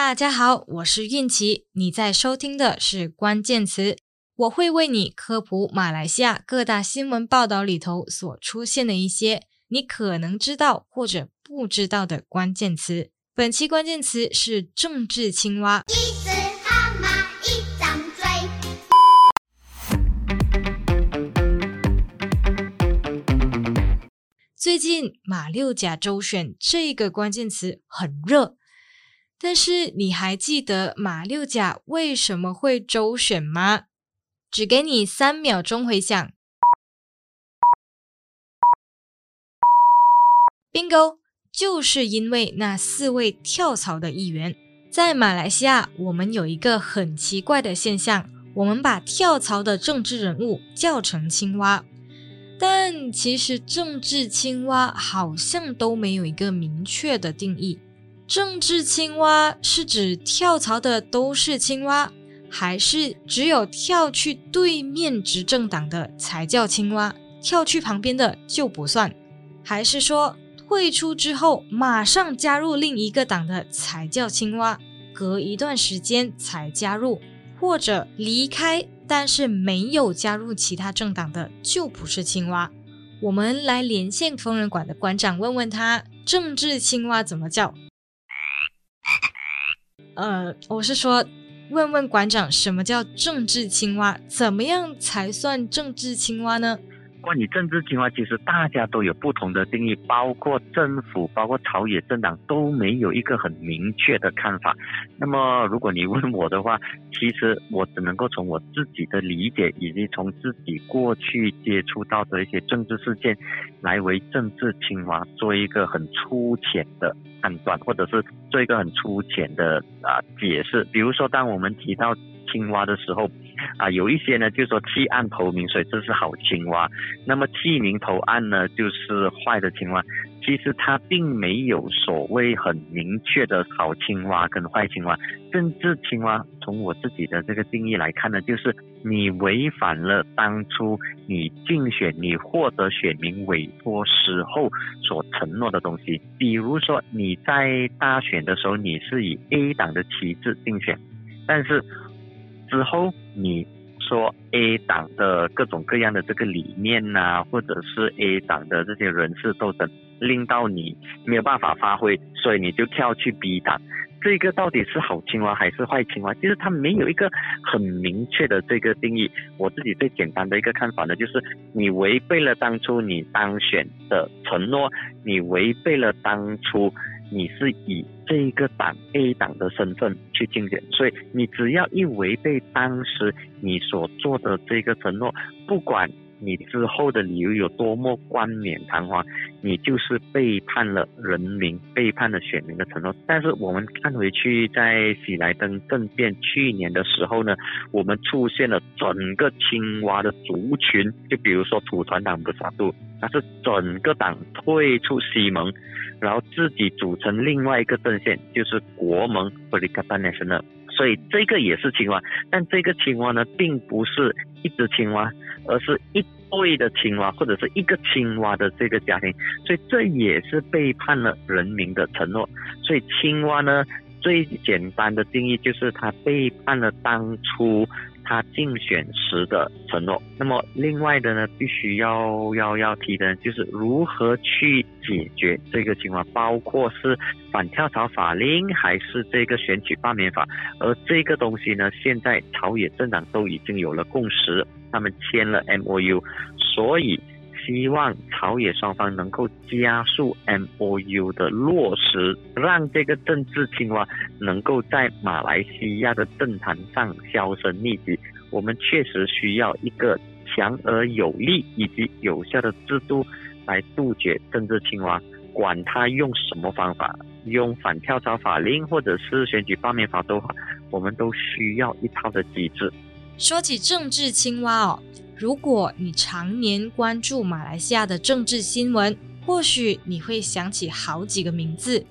大家好，我是韵琪，你在收听的是关键词，我会为你科普马来西亚各大新闻报道里头所出现的一些你可能知道或者不知道的关键词。本期关键词是政治青蛙。一只蛤蟆一张嘴最近马六甲州选这个关键词很热，但是你还记得马六甲为什么会周选吗？只给你三秒钟回想。Bingo，就是因为那四位跳槽的议员。在马来西亚，我们有一个很奇怪的现象，我们把跳槽的政治人物叫成青蛙。但其实政治青蛙好像都没有一个明确的定义。政治青蛙是指跳槽的都是青蛙，还是只有跳去对面执政党的才叫青蛙，跳去旁边的就不算？还是说退出之后马上加入另一个党的才叫青蛙，隔一段时间才加入，或者离开？但是没有加入其他政党的就不是青蛙。我们来连线疯人馆的馆长，问问他政治青蛙怎么叫？呃，我是说，问问馆长什么叫政治青蛙？怎么样才算政治青蛙呢？关于政治青蛙，其实大家都有不同的定义，包括政府，包括朝野政党都没有一个很明确的看法。那么，如果你问我的话，其实我只能够从我自己的理解，以及从自己过去接触到的一些政治事件，来为政治青蛙做一个很粗浅的判断，或者是做一个很粗浅的啊解释。比如说，当我们提到青蛙的时候，啊，有一些呢，就是说弃暗投明，所以这是好青蛙；那么弃明投暗呢，就是坏的青蛙。其实它并没有所谓很明确的好青蛙跟坏青蛙。政治青蛙，从我自己的这个定义来看呢，就是你违反了当初你竞选、你获得选民委托时候所承诺的东西。比如说你在大选的时候，你是以 A 党的旗帜竞选，但是。之后你说 A 党的各种各样的这个理念呐、或者是 A 党的这些人事斗争，令到你没有办法发挥，所以你就跳去 B 党。这个到底是好青蛙还是坏青蛙？其实它没有一个很明确的这个定义。我自己最简单的一个看法呢，就是你违背了当初你当选的承诺，你违背了当初。你是以这一个党 A 党的身份去竞选，所以你只要一违背当时你所做的这个承诺，不管你之后的理由有多么冠冕堂皇，你就是背叛了人民、背叛了选民的承诺。但是我们看回去，在喜来登政变去年的时候呢，我们出现了整个青蛙的族群，就比如说土团党不杀度，它是整个党退出西盟。然后自己组成另外一个阵线，就是国盟 Perikatan Nasional。所以这个也是青蛙，但这个青蛙呢，并不是一只青蛙，而是一对的青蛙，或者是一个青蛙的这个家庭。所以这也是背叛了人民的承诺。所以青蛙呢，最简单的定义就是它背叛了当初。他竞选时的承诺。那么，另外的呢，必须要要要提的，就是如何去解决这个情况，包括是反跳槽法令，还是这个选举罢免法。而这个东西呢，现在朝野政党都已经有了共识，他们签了 MOU，所以。希望朝野双方能够加速 MOU 的落实，让这个政治青蛙能够在马来西亚的政坛上销声匿迹。我们确实需要一个强而有力以及有效的制度来杜绝政治青蛙。管他用什么方法，用反跳槽法令或者是选举罢免法都好，我们都需要一套的机制。说起政治青蛙哦。如果你常年关注马来西亚的政治新闻，或许你会想起好几个名字，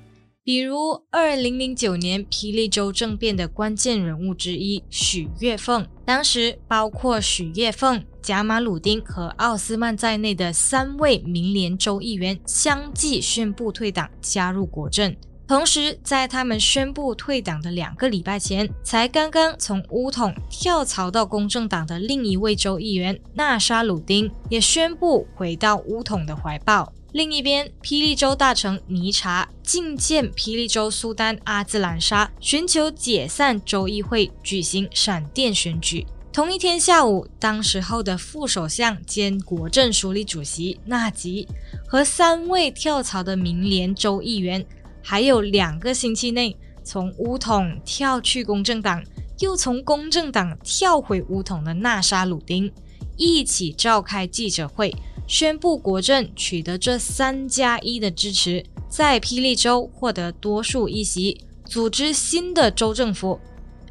比如二零零九年霹雳州政变的关键人物之一许月凤。当时包括许月凤、贾马鲁丁和奥斯曼在内的三位民联州议员相继宣布退党，加入国阵。同时，在他们宣布退党的两个礼拜前，才刚刚从巫统跳槽到公正党的另一位州议员纳沙鲁丁也宣布回到巫统的怀抱。另一边，霹雳州大臣尼查觐见霹雳州苏丹阿兹兰沙，寻求解散州议会，举行闪电选举。同一天下午，当时候的副首相兼国政署理主席纳吉和三位跳槽的民联州议员。还有两个星期内从乌统跳去公正党，又从公正党跳回乌统的纳沙鲁丁，一起召开记者会，宣布国政取得这三加一的支持，在霹雳州获得多数议席，组织新的州政府，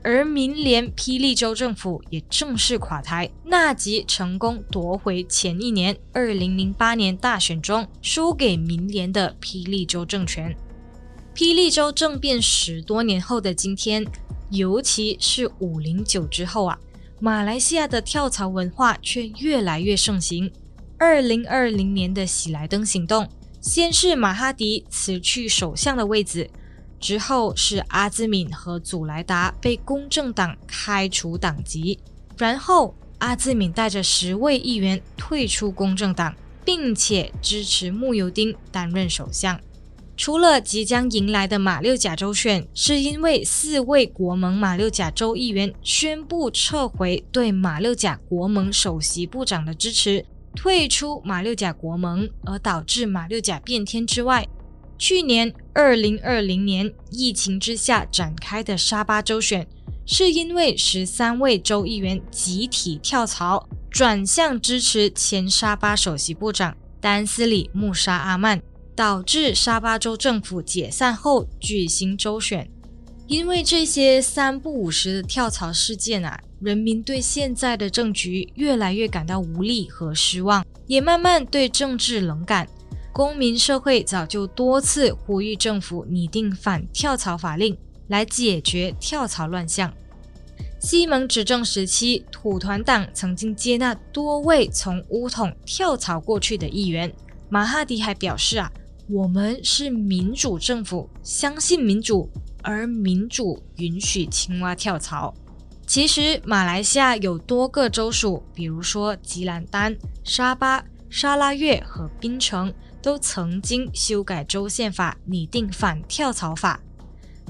而民联霹雳州政府也正式垮台，纳吉成功夺回前一年二零零八年大选中输给民联的霹雳州政权。霹雳州政变十多年后的今天，尤其是五零九之后啊，马来西亚的跳槽文化却越来越盛行。二零二零年的喜来登行动，先是马哈迪辞去首相的位子，之后是阿兹敏和祖莱达被公正党开除党籍，然后阿兹敏带着十位议员退出公正党，并且支持慕尤丁担任首相。除了即将迎来的马六甲州选，是因为四位国盟马六甲州议员宣布撤回对马六甲国盟首席部长的支持，退出马六甲国盟，而导致马六甲变天之外，去年二零二零年疫情之下展开的沙巴州选，是因为十三位州议员集体跳槽，转向支持前沙巴首席部长丹斯里穆沙阿曼。导致沙巴州政府解散后举行周选，因为这些三不五时的跳槽事件啊，人民对现在的政局越来越感到无力和失望，也慢慢对政治冷感。公民社会早就多次呼吁政府拟定反跳槽法令来解决跳槽乱象。西蒙执政时期，土团党曾经接纳多位从巫统跳槽过去的议员，马哈迪还表示啊。我们是民主政府，相信民主，而民主允许青蛙跳槽。其实，马来西亚有多个州属，比如说吉兰丹、沙巴、沙拉越和槟城，都曾经修改州宪法，拟定反跳槽法。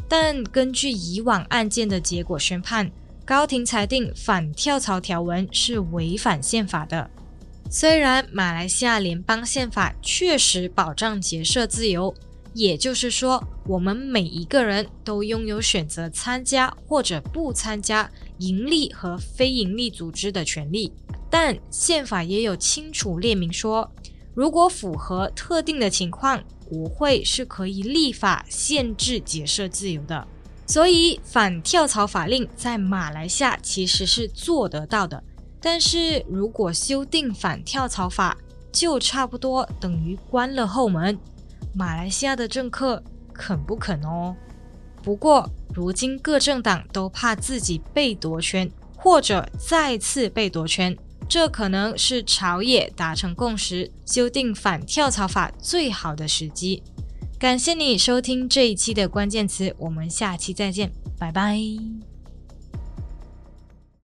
但根据以往案件的结果宣判，高庭裁定反跳槽条文是违反宪法的。虽然马来西亚联邦宪法确实保障结社自由，也就是说，我们每一个人都拥有选择参加或者不参加盈利和非盈利组织的权利，但宪法也有清楚列明说，如果符合特定的情况，国会是可以立法限制结社自由的。所以，反跳槽法令在马来西亚其实是做得到的。但是如果修订反跳槽法，就差不多等于关了后门。马来西亚的政客肯不肯哦？不过如今各政党都怕自己被夺权，或者再次被夺权，这可能是朝野达成共识，修订反跳槽法最好的时机。感谢你收听这一期的关键词，我们下期再见，拜拜。